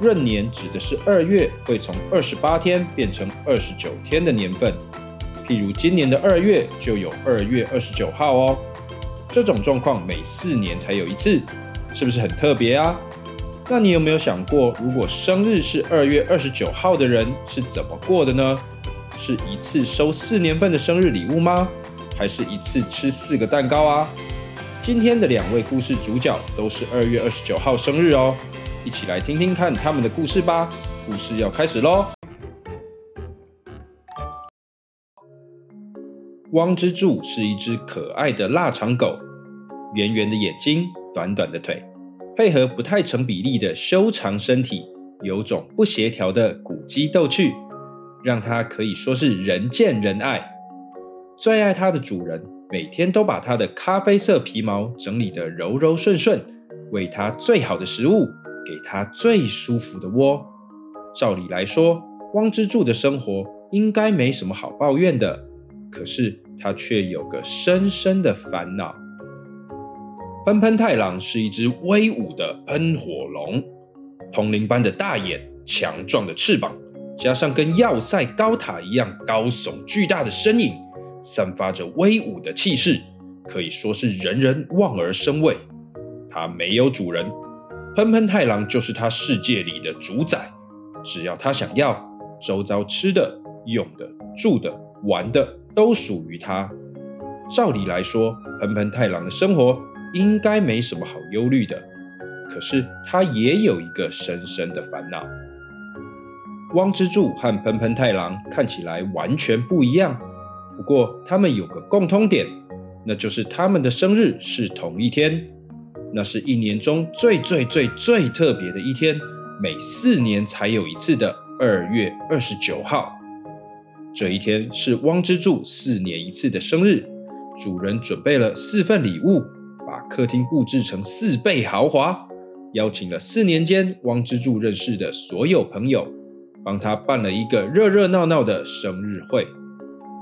闰年指的是二月会从二十八天变成二十九天的年份。譬如今年的二月就有二月二十九号哦。这种状况每四年才有一次，是不是很特别啊？那你有没有想过，如果生日是二月二十九号的人是怎么过的呢？是一次收四年份的生日礼物吗？还是一次吃四个蛋糕啊？今天的两位故事主角都是二月二十九号生日哦，一起来听听看他们的故事吧。故事要开始喽！汪之助是一只可爱的腊肠狗，圆圆的眼睛，短短的腿，配合不太成比例的修长身体，有种不协调的古鸡逗趣，让它可以说是人见人爱。最爱它的主人每天都把它的咖啡色皮毛整理得柔柔顺顺，喂它最好的食物，给它最舒服的窝。照理来说，汪之助的生活应该没什么好抱怨的，可是。他却有个深深的烦恼。喷喷太郎是一只威武的喷火龙，铜铃般的大眼，强壮的翅膀，加上跟要塞高塔一样高耸巨大的身影，散发着威武的气势，可以说是人人望而生畏。它没有主人，喷喷太郎就是他世界里的主宰，只要他想要，周遭吃的、用的、住的、玩的。都属于他。照理来说，喷喷太郎的生活应该没什么好忧虑的。可是他也有一个深深的烦恼。汪之助和喷喷太郎看起来完全不一样，不过他们有个共通点，那就是他们的生日是同一天。那是一年中最最最最特别的一天，每四年才有一次的二月二十九号。这一天是汪之助四年一次的生日，主人准备了四份礼物，把客厅布置成四倍豪华，邀请了四年间汪之助认识的所有朋友，帮他办了一个热热闹闹的生日会。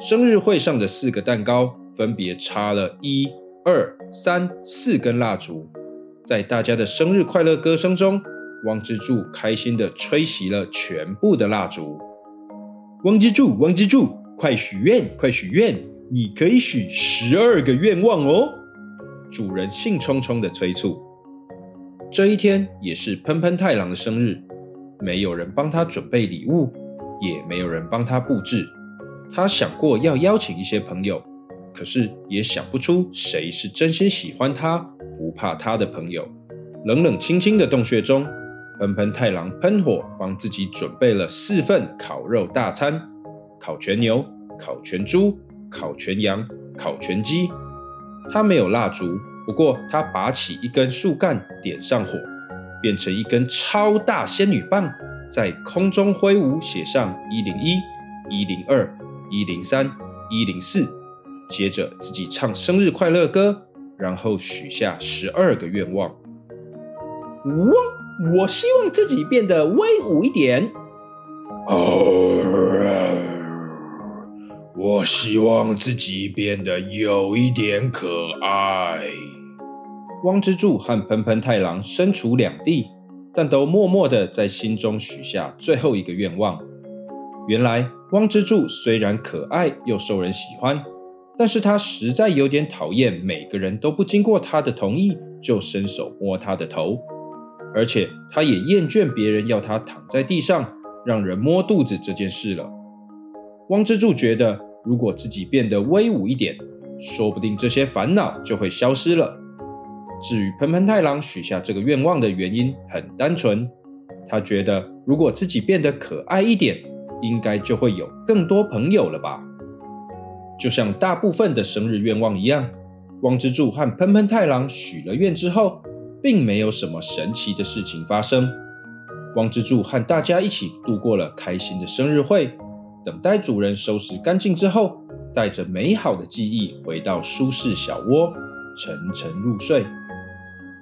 生日会上的四个蛋糕分别插了一、二、三、四根蜡烛，在大家的生日快乐歌声中，汪之助开心地吹熄了全部的蜡烛。汪之助，汪之助，快许愿，快许愿！你可以许十二个愿望哦。主人兴冲冲的催促。这一天也是喷喷太郎的生日，没有人帮他准备礼物，也没有人帮他布置。他想过要邀请一些朋友，可是也想不出谁是真心喜欢他、不怕他的朋友。冷冷清清的洞穴中。喷喷太郎喷火，帮自己准备了四份烤肉大餐：烤全牛、烤全猪、烤全羊、烤全鸡。他没有蜡烛，不过他拔起一根树干，点上火，变成一根超大仙女棒，在空中挥舞，写上一零一、一零二、一零三、一零四。接着自己唱生日快乐歌，然后许下十二个愿望。汪。我希望自己变得威武一点。哦，我希望自己变得有一点可爱。汪之助和喷喷太郎身处两地，但都默默的在心中许下最后一个愿望。原来，汪之助虽然可爱又受人喜欢，但是他实在有点讨厌每个人都不经过他的同意就伸手摸他的头。而且他也厌倦别人要他躺在地上让人摸肚子这件事了。汪之助觉得，如果自己变得威武一点，说不定这些烦恼就会消失了。至于喷喷太郎许下这个愿望的原因，很单纯，他觉得如果自己变得可爱一点，应该就会有更多朋友了吧。就像大部分的生日愿望一样，汪之助和喷喷太郎许了愿之后。并没有什么神奇的事情发生。汪之助和大家一起度过了开心的生日会。等待主人收拾干净之后，带着美好的记忆回到舒适小窝，沉沉入睡。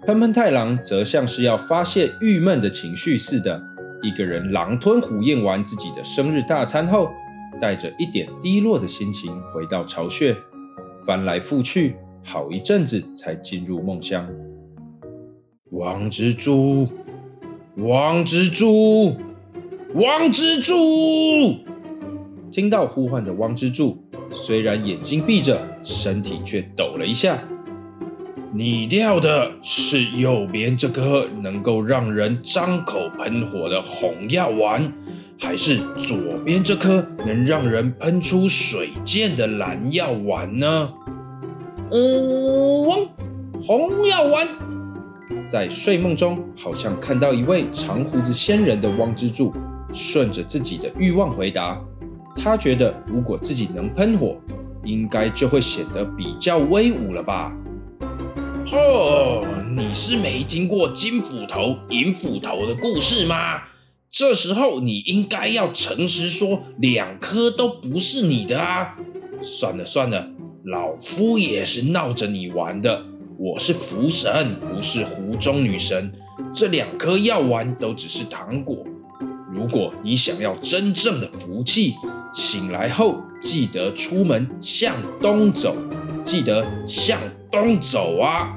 喷喷太郎则像是要发泄郁闷的情绪似的，一个人狼吞虎咽完自己的生日大餐后，带着一点低落的心情回到巢穴，翻来覆去好一阵子才进入梦乡。王之助，王之助，王之助！听到呼唤的汪之助，虽然眼睛闭着，身体却抖了一下。你掉的是右边这颗能够让人张口喷火的红药丸，还是左边这颗能让人喷出水箭的蓝药丸呢？嗯，红药丸。在睡梦中，好像看到一位长胡子仙人的汪之助，顺着自己的欲望回答。他觉得，如果自己能喷火，应该就会显得比较威武了吧？哦，你是没听过金斧头、银斧头的故事吗？这时候你应该要诚实说，两颗都不是你的啊！算了算了，老夫也是闹着你玩的。我是福神，不是湖中女神。这两颗药丸都只是糖果。如果你想要真正的福气，醒来后记得出门向东走，记得向东走啊！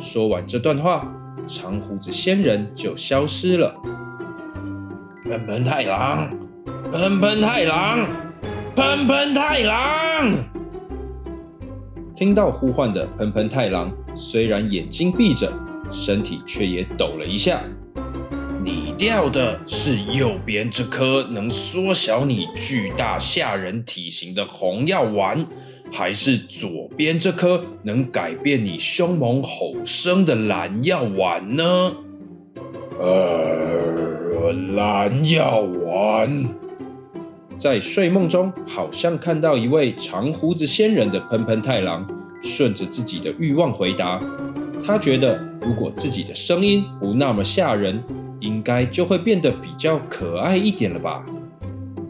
说完这段话，长胡子仙人就消失了。喷喷太郎，喷喷太郎，喷喷太郎！听到呼唤的喷喷太郎，虽然眼睛闭着，身体却也抖了一下。你掉的是右边这颗能缩小你巨大吓人体型的红药丸，还是左边这颗能改变你凶猛吼声的蓝药丸呢？呃，蓝药丸。在睡梦中，好像看到一位长胡子仙人的喷喷太郎，顺着自己的欲望回答。他觉得，如果自己的声音不那么吓人。应该就会变得比较可爱一点了吧？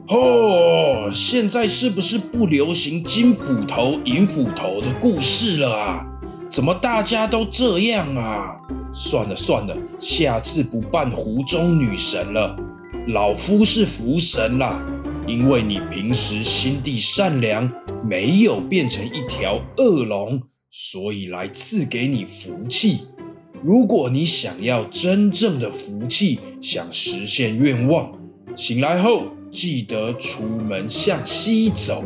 哦，现在是不是不流行金斧头、银斧头的故事了啊？怎么大家都这样啊？算了算了，下次不扮湖中女神了，老夫是福神啦。因为你平时心地善良，没有变成一条恶龙，所以来赐给你福气。如果你想要真正的福气，想实现愿望，醒来后记得出门向西走，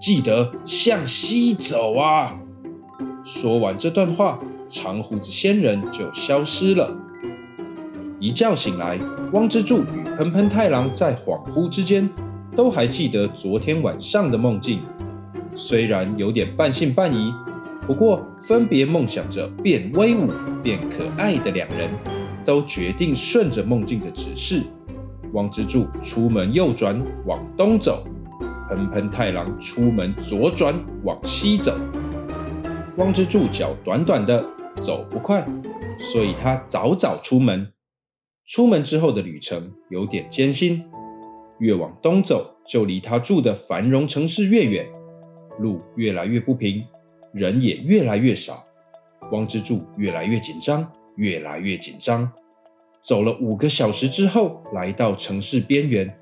记得向西走啊！说完这段话，长胡子仙人就消失了。一觉醒来，汪之助与喷喷太郎在恍惚之间都还记得昨天晚上的梦境，虽然有点半信半疑。不过，分别梦想着变威武、变可爱的两人，都决定顺着梦境的指示。汪之助出门右转往东走，喷喷太郎出门左转往西走。汪之助脚短短的，走不快，所以他早早出门。出门之后的旅程有点艰辛，越往东走，就离他住的繁荣城市越远，路越来越不平。人也越来越少，汪之助越来越紧张，越来越紧张。走了五个小时之后，来到城市边缘，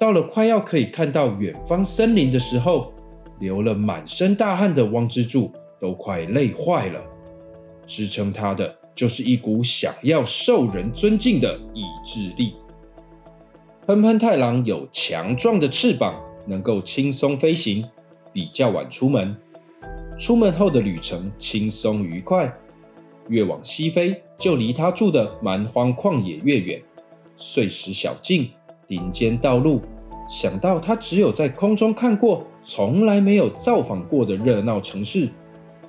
到了快要可以看到远方森林的时候，流了满身大汗的汪之助都快累坏了。支撑他的就是一股想要受人尊敬的意志力。喷喷太郎有强壮的翅膀，能够轻松飞行，比较晚出门。出门后的旅程轻松愉快，越往西飞，就离他住的蛮荒旷野越远。碎石小径，林间道路，想到他只有在空中看过，从来没有造访过的热闹城市，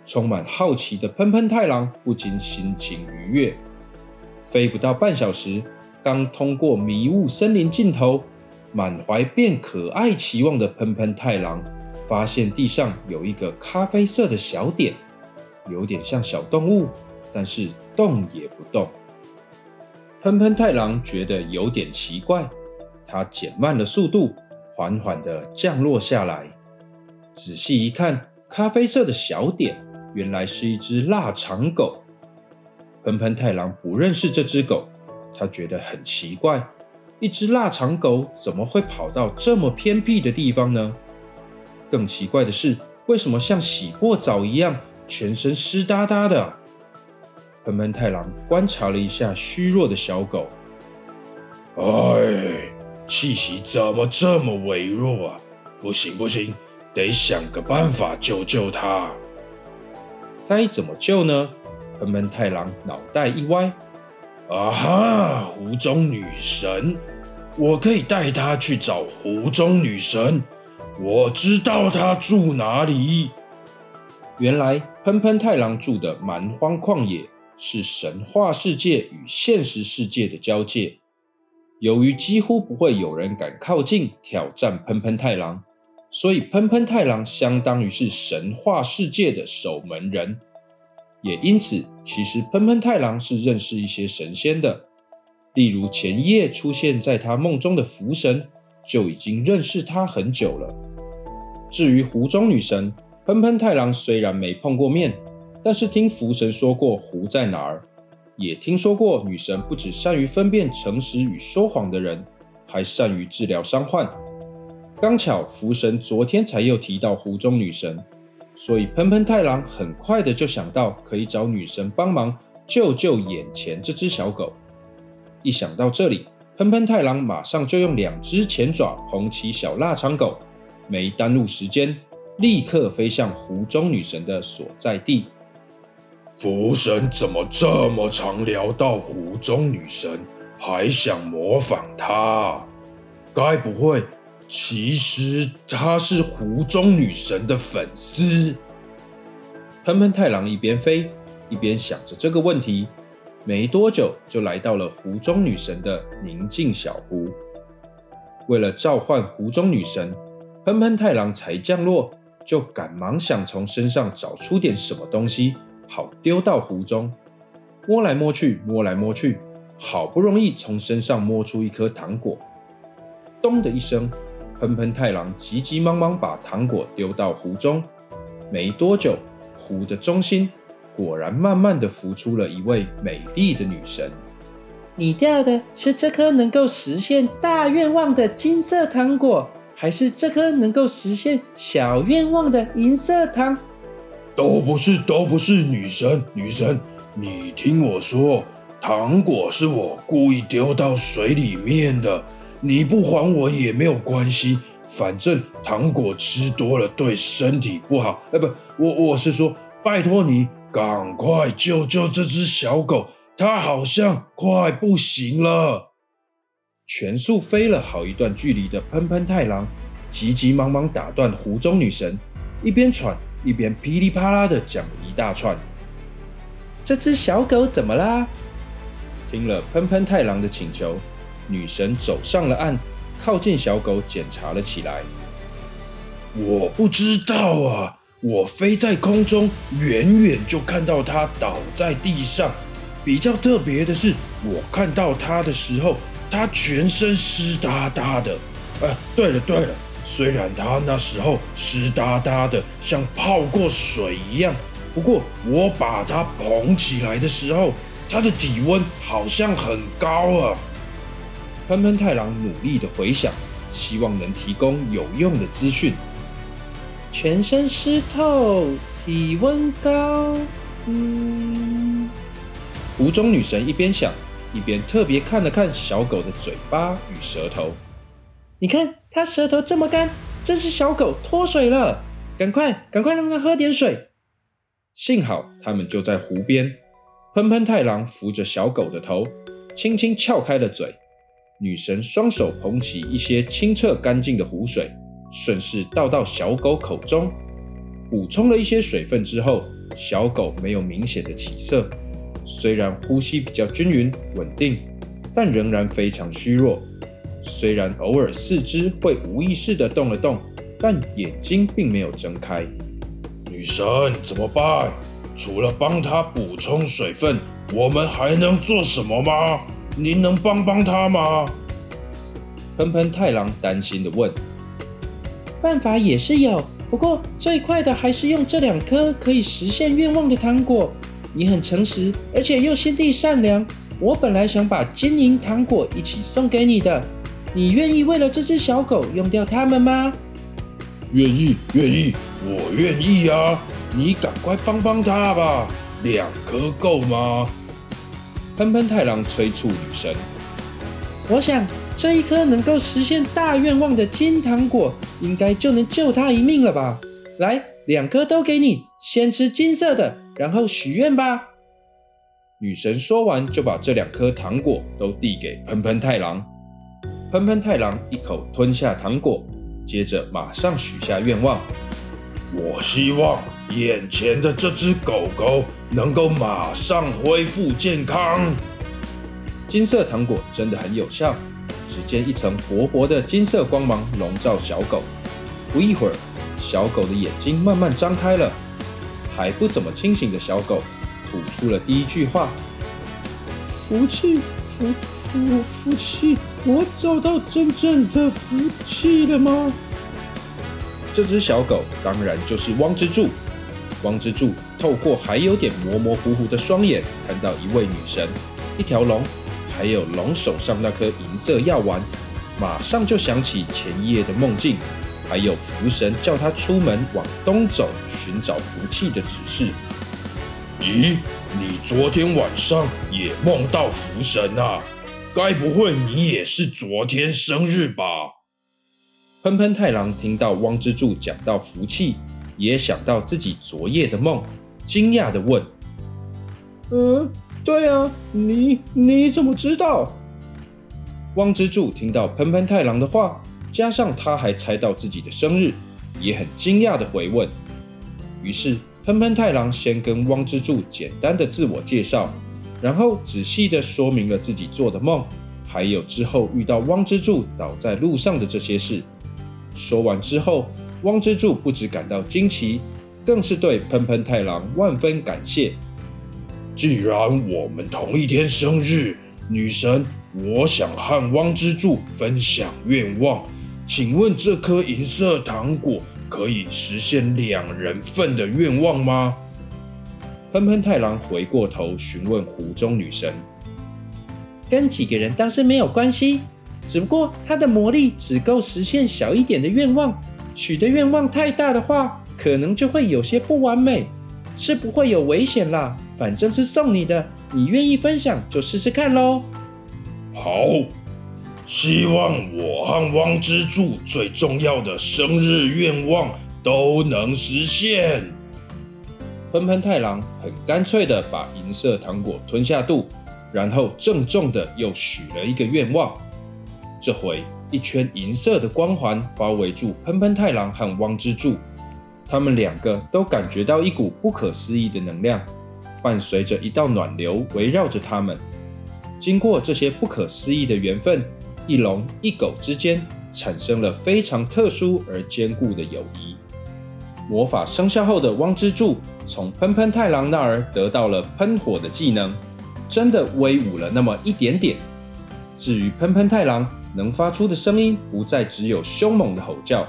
充满好奇的喷喷太郎不禁心情愉悦。飞不到半小时，刚通过迷雾森林尽头，满怀变可爱期望的喷喷太郎。发现地上有一个咖啡色的小点，有点像小动物，但是动也不动。喷喷太郎觉得有点奇怪，他减慢了速度，缓缓地降落下来。仔细一看，咖啡色的小点原来是一只腊肠狗。喷喷太郎不认识这只狗，他觉得很奇怪，一只腊肠狗怎么会跑到这么偏僻的地方呢？更奇怪的是，为什么像洗过澡一样，全身湿哒哒的？喷喷太郎观察了一下虚弱的小狗，哎，气息怎么这么微弱啊？不行不行，得想个办法救救它。该怎么救呢？喷喷太郎脑袋一歪，啊哈，湖中女神，我可以带她去找湖中女神。我知道她住哪里。原来喷喷太郎住的蛮荒旷野。是神话世界与现实世界的交界。由于几乎不会有人敢靠近挑战喷喷太郎，所以喷喷太郎相当于是神话世界的守门人。也因此，其实喷喷太郎是认识一些神仙的，例如前一夜出现在他梦中的福神，就已经认识他很久了。至于湖中女神，喷喷太郎虽然没碰过面。但是听福神说过湖在哪儿，也听说过女神不只善于分辨诚实与说谎的人，还善于治疗伤患。刚巧福神昨天才又提到湖中女神，所以喷喷太郎很快的就想到可以找女神帮忙救救眼前这只小狗。一想到这里，喷喷太郎马上就用两只前爪捧起小腊肠狗，没耽误时间，立刻飞向湖中女神的所在地。福神怎么这么常聊到湖中女神，还想模仿她？该不会其实他是湖中女神的粉丝？喷喷太郎一边飞一边想着这个问题，没多久就来到了湖中女神的宁静小湖。为了召唤湖中女神，喷喷太郎才降落就赶忙想从身上找出点什么东西。好丢到湖中，摸来摸去，摸来摸去，好不容易从身上摸出一颗糖果。咚的一声，喷喷太郎急急忙忙把糖果丢到湖中。没多久，湖的中心果然慢慢的浮出了一位美丽的女神。你掉的是这颗能够实现大愿望的金色糖果，还是这颗能够实现小愿望的银色糖？都不是，都不是，女神，女神，你听我说，糖果是我故意丢到水里面的，你不还我也没有关系，反正糖果吃多了对身体不好。哎，不，我我是说，拜托你赶快救救这只小狗，它好像快不行了。全速飞了好一段距离的喷喷太郎，急急忙忙打断湖中女神，一边喘。一边噼里啪啦的讲了一大串。这只小狗怎么啦？听了喷喷太郎的请求，女神走上了岸，靠近小狗检查了起来。我不知道啊，我飞在空中，远远就看到它倒在地上。比较特别的是，我看到它的时候，它全身湿哒哒的。哎，对了对了。虽然它那时候湿哒哒的，像泡过水一样，不过我把它捧起来的时候，它的体温好像很高啊。喷喷太郎努力的回想，希望能提供有用的资讯。全身湿透，体温高。嗯。湖中女神一边想，一边特别看了看小狗的嘴巴与舌头。你看它舌头这么干，这只小狗脱水了，赶快赶快让它喝点水。幸好他们就在湖边，喷喷太郎扶着小狗的头，轻轻撬开了嘴。女神双手捧起一些清澈干净的湖水，顺势倒到小狗口中，补充了一些水分之后，小狗没有明显的起色，虽然呼吸比较均匀稳定，但仍然非常虚弱。虽然偶尔四肢会无意识地动了动，但眼睛并没有睁开。女神怎么办？除了帮她补充水分，我们还能做什么吗？您能帮帮他吗？喷喷太郎担心的问。办法也是有，不过最快的还是用这两颗可以实现愿望的糖果。你很诚实，而且又心地善良。我本来想把金银糖果一起送给你的，你愿意为了这只小狗用掉它们吗？愿意，愿意，我愿意啊！你赶快帮帮他吧，两颗够吗？喷喷太郎催促女神。我想这一颗能够实现大愿望的金糖果，应该就能救他一命了吧？来，两颗都给你，先吃金色的，然后许愿吧。女神说完，就把这两颗糖果都递给喷喷太郎。喷喷太郎一口吞下糖果。接着马上许下愿望，我希望眼前的这只狗狗能够马上恢复健康。金色糖果真的很有效，只见一层薄薄的金色光芒笼罩小狗。不一会儿，小狗的眼睛慢慢张开了，还不怎么清醒的小狗吐出了第一句话：“福气，福福福气。”我找到真正的福气了吗？这只小狗当然就是汪之助。汪之助透过还有点模模糊糊的双眼，看到一位女神、一条龙，还有龙手上那颗银色药丸，马上就想起前一夜的梦境，还有福神叫他出门往东走寻找福气的指示。咦，你昨天晚上也梦到福神啊？该不会你也是昨天生日吧？喷喷太郎听到汪之助讲到福气，也想到自己昨夜的梦，惊讶的问：“嗯，对啊，你你怎么知道？”汪之助听到喷喷太郎的话，加上他还猜到自己的生日，也很惊讶的回问。于是喷喷太郎先跟汪之助简单的自我介绍。然后仔细地说明了自己做的梦，还有之后遇到汪之助倒在路上的这些事。说完之后，汪之助不止感到惊奇，更是对喷喷太郎万分感谢。既然我们同一天生日，女神，我想和汪之助分享愿望。请问这颗银色糖果可以实现两人份的愿望吗？喷喷太郎回过头询问湖中女神：“跟几个人倒是没有关系，只不过他的魔力只够实现小一点的愿望，许的愿望太大的话，可能就会有些不完美，是不会有危险啦。反正是送你的，你愿意分享就试试看喽。”好，希望我和汪之助最重要的生日愿望都能实现。喷喷太郎很干脆的把银色糖果吞下肚，然后郑重的又许了一个愿望。这回一圈银色的光环包围住喷喷太郎和汪之助，他们两个都感觉到一股不可思议的能量，伴随着一道暖流围绕着他们。经过这些不可思议的缘分，一龙一狗之间产生了非常特殊而坚固的友谊。魔法生效后的汪之助从喷喷太郎那儿得到了喷火的技能，真的威武了那么一点点。至于喷喷太郎能发出的声音不再只有凶猛的吼叫，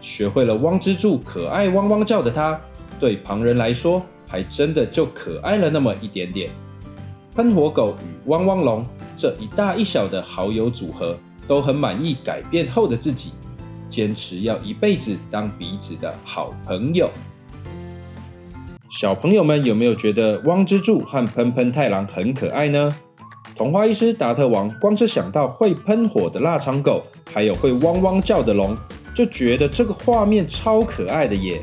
学会了汪之助可爱汪汪叫的他，对旁人来说还真的就可爱了那么一点点。喷火狗与汪汪龙这一大一小的好友组合都很满意改变后的自己。坚持要一辈子当彼此的好朋友。小朋友们有没有觉得汪之助和喷喷太郎很可爱呢？童话医师达特王光是想到会喷火的腊肠狗，还有会汪汪叫的龙，就觉得这个画面超可爱的耶。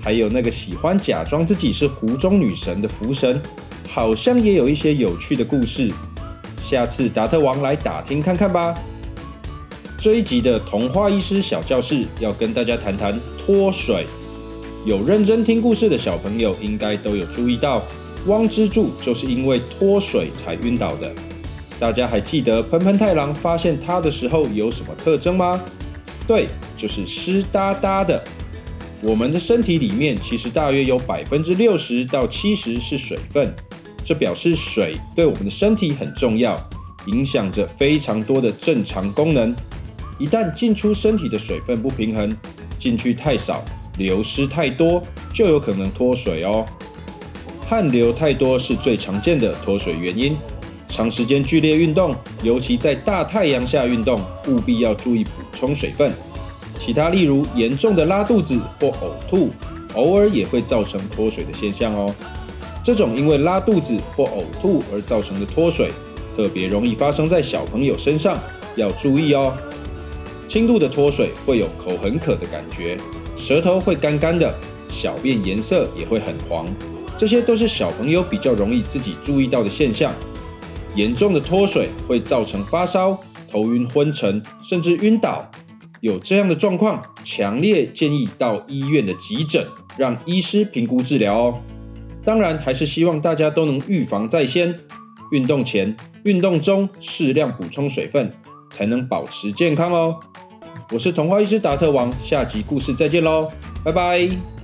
还有那个喜欢假装自己是湖中女神的福神，好像也有一些有趣的故事。下次达特王来打听看看吧。这一集的童话医师小教室要跟大家谈谈脱水。有认真听故事的小朋友应该都有注意到，汪之助就是因为脱水才晕倒的。大家还记得喷喷太郎发现他的时候有什么特征吗？对，就是湿哒哒的。我们的身体里面其实大约有百分之六十到七十是水分，这表示水对我们的身体很重要。影响着非常多的正常功能。一旦进出身体的水分不平衡，进去太少，流失太多，就有可能脱水哦。汗流太多是最常见的脱水原因。长时间剧烈运动，尤其在大太阳下运动，务必要注意补充水分。其他例如严重的拉肚子或呕吐，偶尔也会造成脱水的现象哦。这种因为拉肚子或呕吐而造成的脱水，特别容易发生在小朋友身上，要注意哦。轻度的脱水会有口很渴的感觉，舌头会干干的，小便颜色也会很黄，这些都是小朋友比较容易自己注意到的现象。严重的脱水会造成发烧、头晕、昏沉，甚至晕倒。有这样的状况，强烈建议到医院的急诊，让医师评估治疗哦。当然，还是希望大家都能预防在先，运动前、运动中适量补充水分，才能保持健康哦。我是童话医师达特王，下集故事再见喽，拜拜。